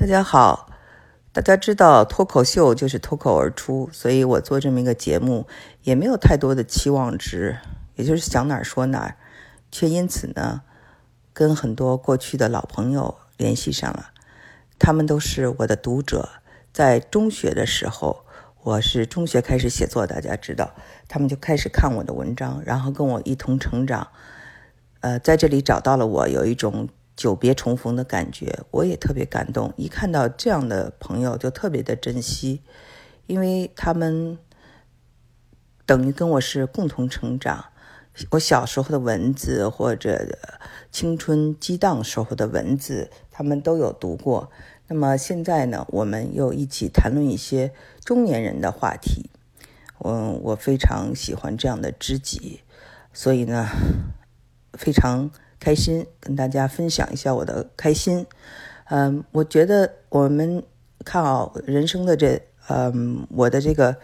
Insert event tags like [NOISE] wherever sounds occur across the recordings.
大家好，大家知道脱口秀就是脱口而出，所以我做这么一个节目也没有太多的期望值，也就是想哪儿说哪儿，却因此呢，跟很多过去的老朋友联系上了，他们都是我的读者，在中学的时候，我是中学开始写作，大家知道，他们就开始看我的文章，然后跟我一同成长，呃，在这里找到了我有一种。久别重逢的感觉，我也特别感动。一看到这样的朋友，就特别的珍惜，因为他们等于跟我是共同成长。我小时候的文字，或者青春激荡时候的文字，他们都有读过。那么现在呢，我们又一起谈论一些中年人的话题。嗯，我非常喜欢这样的知己，所以呢，非常。开心跟大家分享一下我的开心，嗯，我觉得我们看啊，人生的这，嗯，我的这个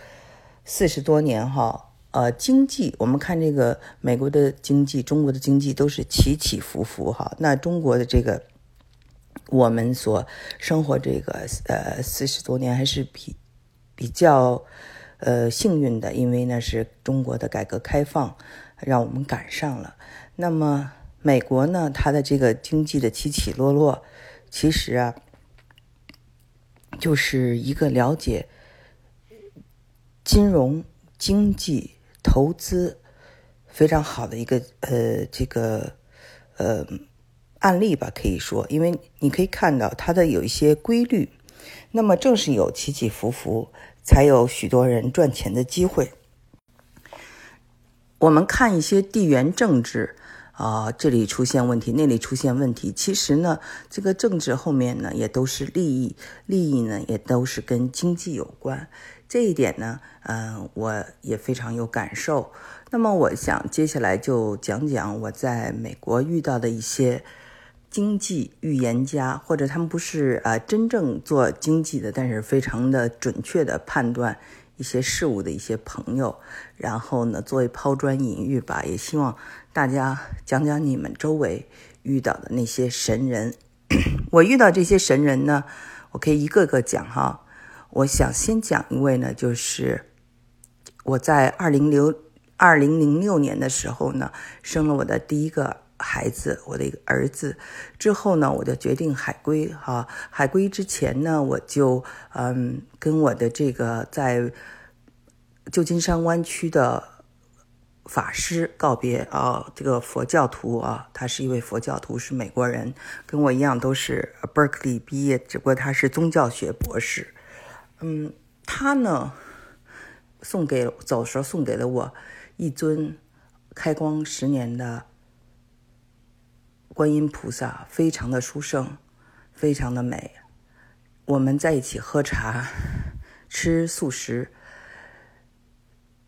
四十多年哈，呃，经济，我们看这个美国的经济、中国的经济都是起起伏伏哈。那中国的这个，我们所生活这个呃四十多年还是比比较呃幸运的，因为呢是中国的改革开放让我们赶上了。那么。美国呢，它的这个经济的起起落落，其实啊，就是一个了解金融、经济、投资非常好的一个呃这个呃案例吧，可以说，因为你可以看到它的有一些规律。那么正是有起起伏伏，才有许多人赚钱的机会。我们看一些地缘政治。啊，这里出现问题，那里出现问题。其实呢，这个政治后面呢，也都是利益，利益呢，也都是跟经济有关。这一点呢，嗯，我也非常有感受。那么，我想接下来就讲讲我在美国遇到的一些经济预言家，或者他们不是啊真正做经济的，但是非常的准确的判断。一些事物的一些朋友，然后呢，作为抛砖引玉吧，也希望大家讲讲你们周围遇到的那些神人。[CLEARS THROAT] 我遇到这些神人呢，我可以一个个讲哈。我想先讲一位呢，就是我在二零六二零零六年的时候呢，生了我的第一个。孩子，我的一个儿子，之后呢，我就决定海归哈。海归之前呢，我就嗯，跟我的这个在旧金山湾区的法师告别啊。这个佛教徒啊，他是一位佛教徒，是美国人，跟我一样都是 Berkeley 毕业，只不过他是宗教学博士。嗯，他呢，送给走时候送给了我一尊开光十年的。观音菩萨非常的殊胜，非常的美。我们在一起喝茶，吃素食。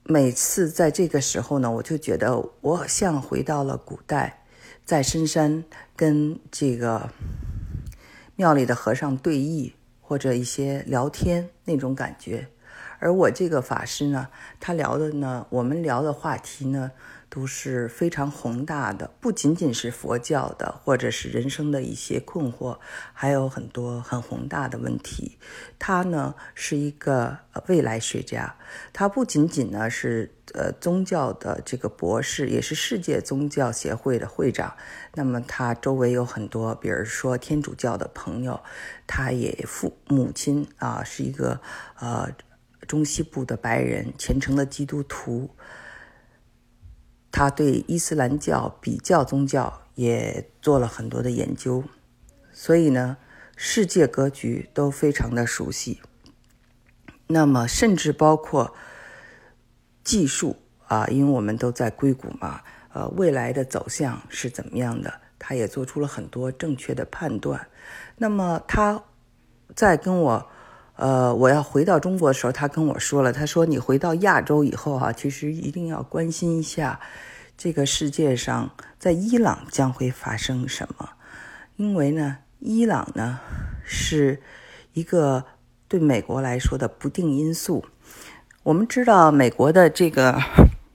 每次在这个时候呢，我就觉得我像回到了古代，在深山跟这个庙里的和尚对弈，或者一些聊天那种感觉。而我这个法师呢，他聊的呢，我们聊的话题呢。都是非常宏大的，不仅仅是佛教的，或者是人生的一些困惑，还有很多很宏大的问题。他呢是一个未来学家，他不仅仅呢是呃宗教的这个博士，也是世界宗教协会的会长。那么他周围有很多，比如说天主教的朋友，他也父母亲啊是一个呃中西部的白人，虔诚的基督徒。他对伊斯兰教比较宗教也做了很多的研究，所以呢，世界格局都非常的熟悉。那么，甚至包括技术啊，因为我们都在硅谷嘛，呃，未来的走向是怎么样的，他也做出了很多正确的判断。那么，他在跟我，呃，我要回到中国的时候，他跟我说了，他说：“你回到亚洲以后啊，其实一定要关心一下。”这个世界上，在伊朗将会发生什么？因为呢，伊朗呢是一个对美国来说的不定因素。我们知道，美国的这个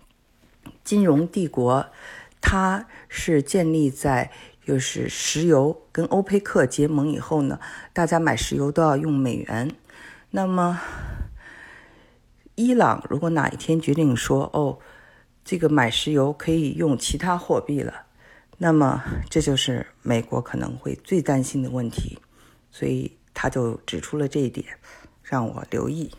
[LAUGHS] 金融帝国，它是建立在就是石油跟欧佩克结盟以后呢，大家买石油都要用美元。那么，伊朗如果哪一天决定说哦，这个买石油可以用其他货币了，那么这就是美国可能会最担心的问题。所以他就指出了这一点，让我留意。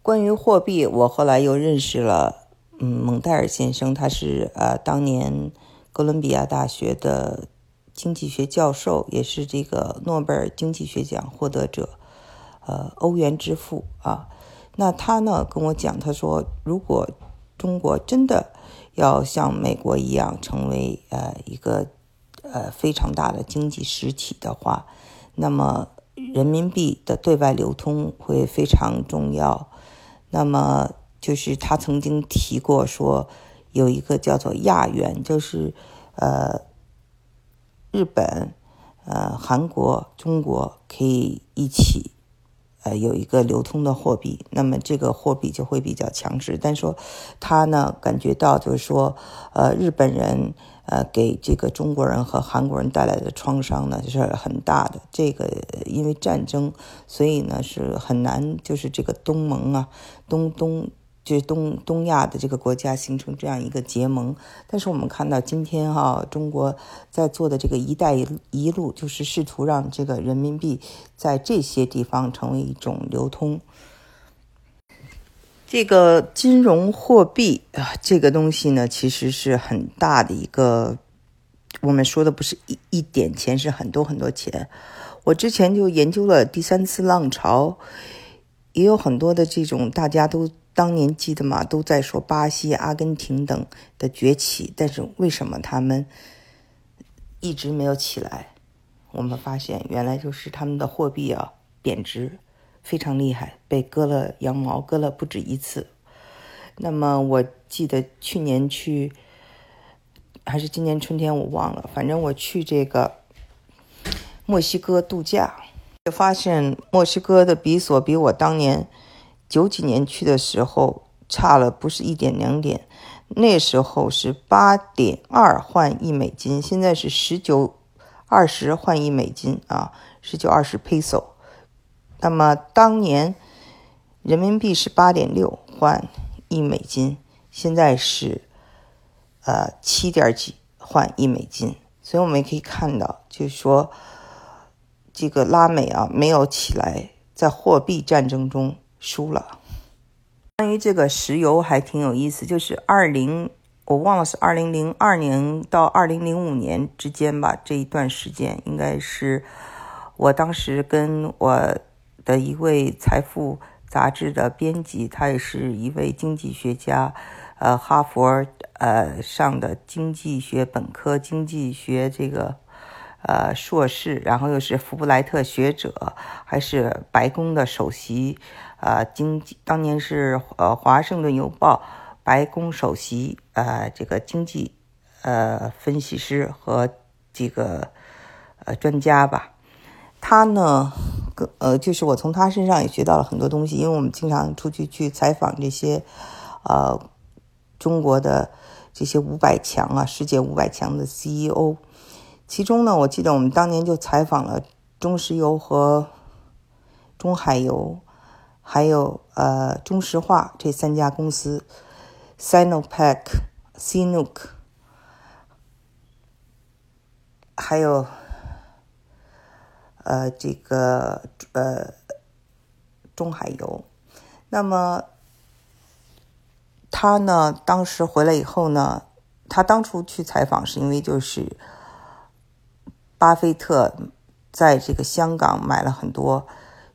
关于货币，我后来又认识了嗯蒙代尔先生，他是呃当年。哥伦比亚大学的经济学教授，也是这个诺贝尔经济学奖获得者，呃，欧元之父啊。那他呢跟我讲，他说，如果中国真的要像美国一样成为呃一个呃非常大的经济实体的话，那么人民币的对外流通会非常重要。那么就是他曾经提过说。有一个叫做亚元，就是呃日本、呃韩国、中国可以一起呃有一个流通的货币，那么这个货币就会比较强势。但说他呢感觉到就是说呃日本人呃给这个中国人和韩国人带来的创伤呢就是很大的。这个因为战争，所以呢是很难就是这个东盟啊东东。就是东东亚的这个国家形成这样一个结盟，但是我们看到今天哈，中国在做的这个“一带一路”，就是试图让这个人民币在这些地方成为一种流通。这个金融货币啊，这个东西呢，其实是很大的一个，我们说的不是一一点钱，是很多很多钱。我之前就研究了第三次浪潮，也有很多的这种大家都。当年记得吗？都在说巴西、阿根廷等的崛起，但是为什么他们一直没有起来？我们发现，原来就是他们的货币啊贬值非常厉害，被割了羊毛，割了不止一次。那么我记得去年去，还是今年春天，我忘了。反正我去这个墨西哥度假，就发现墨西哥的比索比我当年。九几年去的时候差了不是一点两点，那时候是八点二换一美金，现在是十九二十换一美金啊，十九二十 peso。那么当年人民币是八点六换一美金，现在是呃七点几换一美金，所以我们也可以看到，就是说这个拉美啊没有起来，在货币战争中。输了。关于这个石油还挺有意思，就是二零我忘了是二零零二年到二零零五年之间吧，这一段时间应该是我当时跟我的一位财富杂志的编辑，他也是一位经济学家，呃，哈佛呃上的经济学本科，经济学这个。呃，硕士，然后又是福布莱特学者，还是白宫的首席，呃，经济当年是呃华盛顿邮报白宫首席，呃，这个经济呃分析师和这个呃专家吧。他呢，呃，就是我从他身上也学到了很多东西，因为我们经常出去去采访这些呃中国的这些五百强啊，世界五百强的 CEO。其中呢，我记得我们当年就采访了中石油和中海油，还有呃中石化这三家公司，Sinopec、Sinuk，还有呃这个呃中海油。那么他呢，当时回来以后呢，他当初去采访是因为就是。巴菲特在这个香港买了很多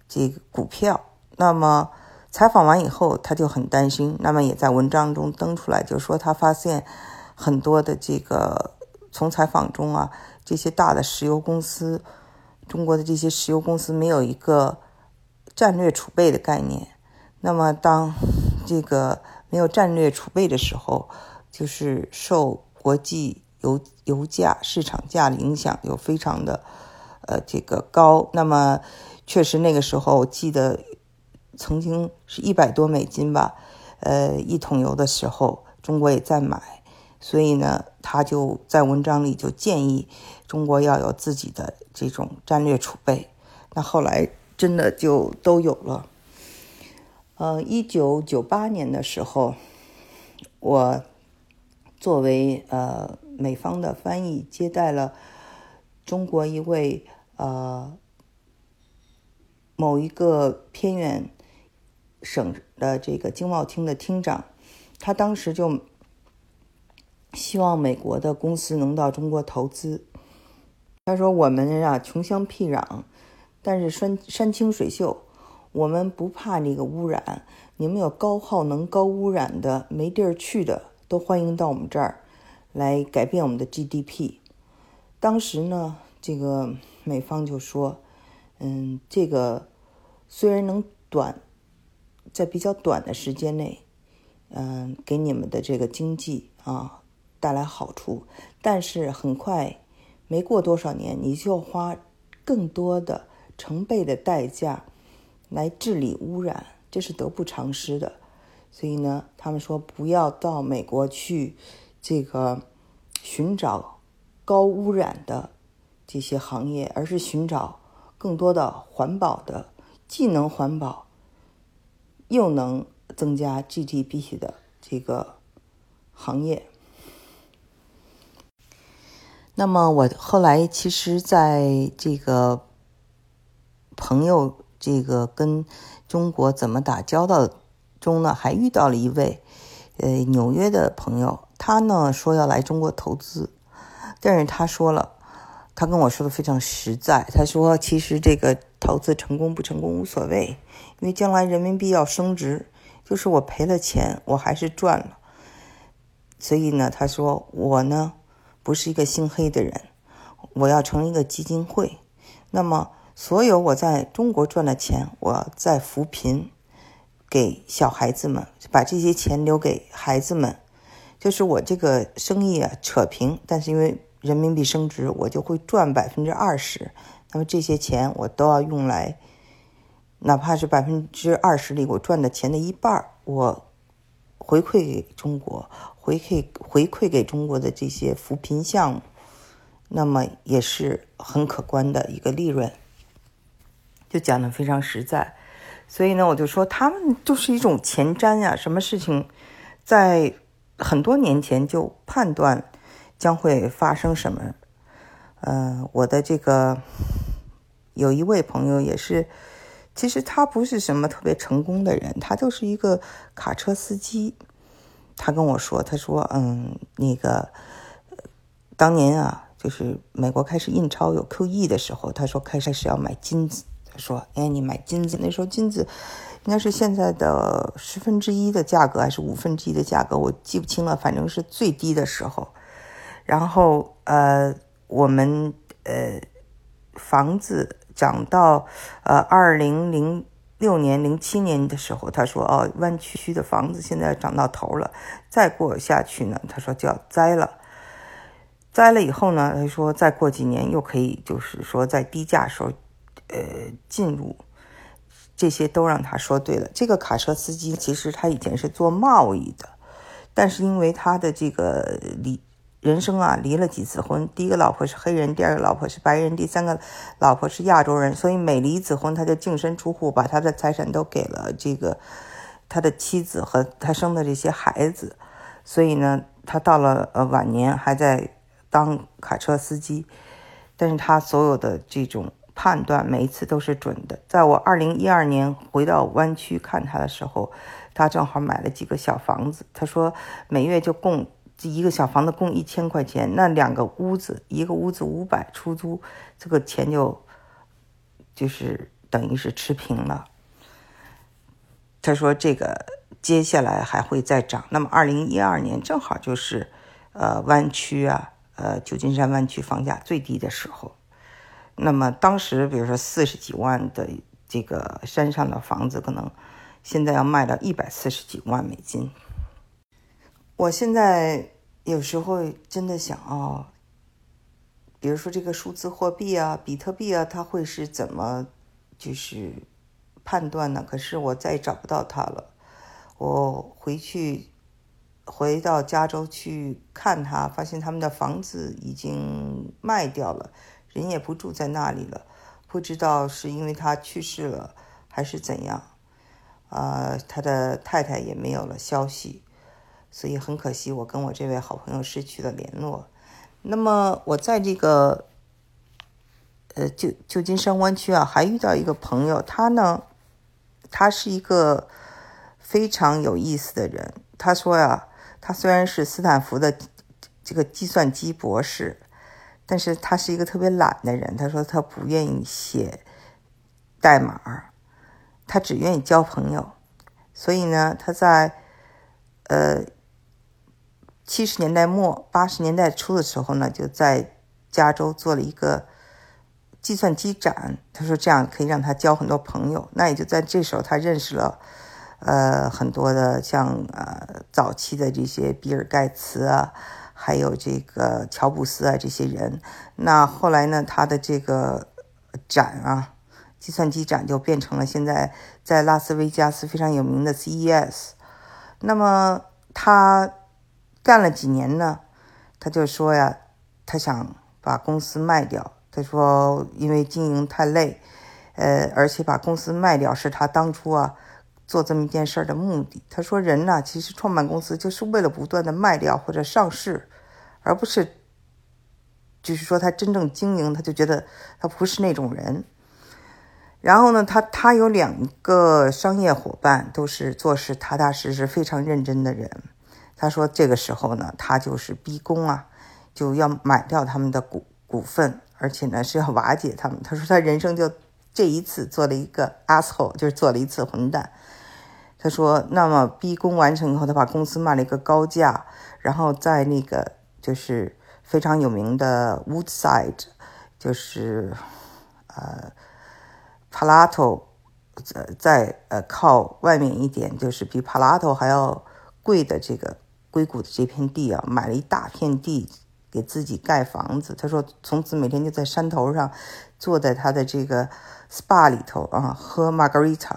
这个股票。那么采访完以后，他就很担心。那么也在文章中登出来，就说他发现很多的这个从采访中啊，这些大的石油公司，中国的这些石油公司没有一个战略储备的概念。那么当这个没有战略储备的时候，就是受国际。油油价市场价的影响又非常的，呃，这个高。那么，确实那个时候，我记得曾经是一百多美金吧，呃，一桶油的时候，中国也在买。所以呢，他就在文章里就建议中国要有自己的这种战略储备。那后来真的就都有了。呃，一九九八年的时候，我作为呃美方的翻译，接待了中国一位呃某一个偏远省的这个经贸厅的厅长，他当时就希望美国的公司能到中国投资。他说：“我们啊，穷乡僻壤，但是山山清水秀。”我们不怕那个污染，你们有高耗能、高污染的、没地儿去的，都欢迎到我们这儿来改变我们的 GDP。当时呢，这个美方就说：“嗯，这个虽然能短在比较短的时间内，嗯，给你们的这个经济啊带来好处，但是很快没过多少年，你就要花更多的成倍的代价。”来治理污染，这是得不偿失的。所以呢，他们说不要到美国去，这个寻找高污染的这些行业，而是寻找更多的环保的，既能环保又能增加 GDP 的这个行业。那么我后来其实在这个朋友。这个跟中国怎么打交道中呢，还遇到了一位呃纽约的朋友，他呢说要来中国投资，但是他说了，他跟我说的非常实在，他说其实这个投资成功不成功无所谓，因为将来人民币要升值，就是我赔了钱，我还是赚了。所以呢，他说我呢不是一个心黑的人，我要成立一个基金会，那么。所有我在中国赚的钱，我在扶贫，给小孩子们，把这些钱留给孩子们，就是我这个生意啊扯平，但是因为人民币升值，我就会赚百分之二十。那么这些钱我都要用来，哪怕是百分之二十里我赚的钱的一半，我回馈给中国，回馈回馈给中国的这些扶贫项目，那么也是很可观的一个利润。就讲的非常实在，所以呢，我就说他们就是一种前瞻呀。什么事情在很多年前就判断将会发生什么？嗯，我的这个有一位朋友也是，其实他不是什么特别成功的人，他就是一个卡车司机。他跟我说，他说，嗯，那个当年啊，就是美国开始印钞有 QE 的时候，他说开始是要买金子。他说，哎，你买金子，那时候金子应该是现在的十分之一的价格，还是五分之一的价格，我记不清了。反正是最低的时候。然后，呃，我们呃房子涨到呃二零零六年、零七年的时候，他说，哦，湾区的房子现在涨到头了，再过下去呢，他说就要栽了。栽了以后呢，他说再过几年又可以，就是说在低价时候。呃，进入这些都让他说对了。这个卡车司机其实他以前是做贸易的，但是因为他的这个理人生啊，离了几次婚，第一个老婆是黑人，第二个老婆是白人，第三个老婆是亚洲人，所以每离一次婚，他就净身出户，把他的财产都给了这个他的妻子和他生的这些孩子。所以呢，他到了呃晚年还在当卡车司机，但是他所有的这种。判断每一次都是准的。在我二零一二年回到湾区看他的时候，他正好买了几个小房子。他说每月就供这一个小房子供一千块钱，那两个屋子，一个屋子五百出租，这个钱就就是等于是持平了。他说这个接下来还会再涨。那么二零一二年正好就是呃湾区啊，呃旧金山湾区房价最低的时候。那么当时，比如说四十几万的这个山上的房子，可能现在要卖到一百四十几万美金。我现在有时候真的想啊，比如说这个数字货币啊，比特币啊，它会是怎么就是判断呢？可是我再也找不到它了。我回去回到加州去看他，发现他们的房子已经卖掉了，人也不住在那里了。不知道是因为他去世了还是怎样，啊，他的太太也没有了消息，所以很可惜，我跟我这位好朋友失去了联络。那么我在这个呃旧旧金山湾区啊，还遇到一个朋友，他呢，他是一个非常有意思的人。他说呀，他虽然是斯坦福的这个计算机博士。但是他是一个特别懒的人，他说他不愿意写代码，他只愿意交朋友。所以呢，他在呃七十年代末八十年代初的时候呢，就在加州做了一个计算机展。他说这样可以让他交很多朋友。那也就在这时候，他认识了呃很多的像呃早期的这些比尔盖茨啊。还有这个乔布斯啊，这些人。那后来呢，他的这个展啊，计算机展就变成了现在在拉斯维加斯非常有名的 CES。那么他干了几年呢，他就说呀，他想把公司卖掉。他说，因为经营太累，呃，而且把公司卖掉是他当初啊。做这么一件事儿的目的，他说：“人呢，其实创办公司就是为了不断的卖掉或者上市，而不是，就是说他真正经营，他就觉得他不是那种人。然后呢，他他有两个商业伙伴，都是做事踏踏实实、非常认真的人。他说这个时候呢，他就是逼宫啊，就要买掉他们的股股份，而且呢是要瓦解他们。他说他人生就这一次做了一个 asshole，就是做了一次混蛋。”他说：“那么逼宫完成以后，他把公司卖了一个高价，然后在那个就是非常有名的 Woodside，就是呃 Palato，在呃靠外面一点，就是比 Palato 还要贵的这个硅谷的这片地啊，买了一大片地给自己盖房子。他说，从此每天就在山头上，坐在他的这个 SPA 里头啊，喝 Margarita。”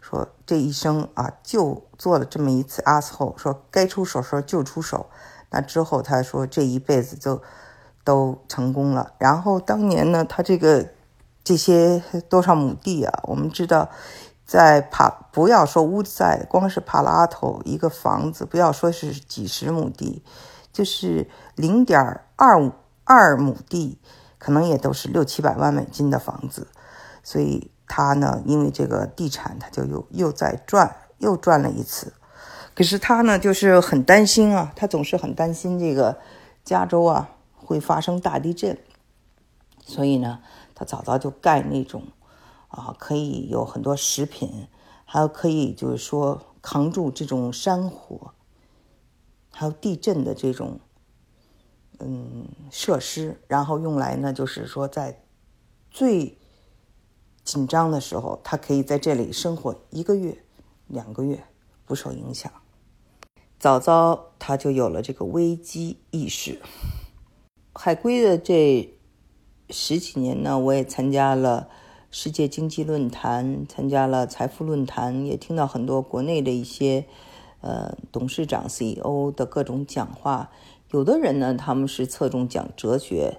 说这一生啊，就做了这么一次 a s h o 说该出手时候就出手。那之后他说这一辈子就都成功了。然后当年呢，他这个这些多少亩地啊？我们知道，在帕不要说屋在，光是帕拉头一个房子，不要说是几十亩地，就是零点二五二亩地，可能也都是六七百万美金的房子，所以。他呢，因为这个地产，他就又又在赚，又赚了一次。可是他呢，就是很担心啊，他总是很担心这个加州啊会发生大地震，所以呢，他早早就盖那种啊可以有很多食品，还有可以就是说扛住这种山火，还有地震的这种嗯设施，然后用来呢，就是说在最。紧张的时候，他可以在这里生活一个月、两个月不受影响。早早他就有了这个危机意识。海归的这十几年呢，我也参加了世界经济论坛，参加了财富论坛，也听到很多国内的一些呃董事长、CEO 的各种讲话。有的人呢，他们是侧重讲哲学，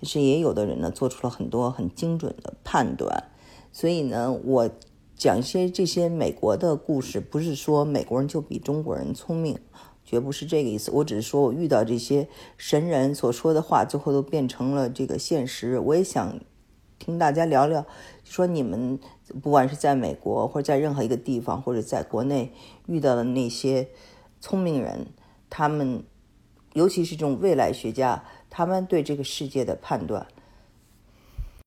但是也有的人呢，做出了很多很精准的判断。所以呢，我讲一些这些美国的故事，不是说美国人就比中国人聪明，绝不是这个意思。我只是说我遇到这些神人所说的话，最后都变成了这个现实。我也想听大家聊聊，说你们不管是在美国，或者在任何一个地方，或者在国内遇到的那些聪明人，他们尤其是这种未来学家，他们对这个世界的判断。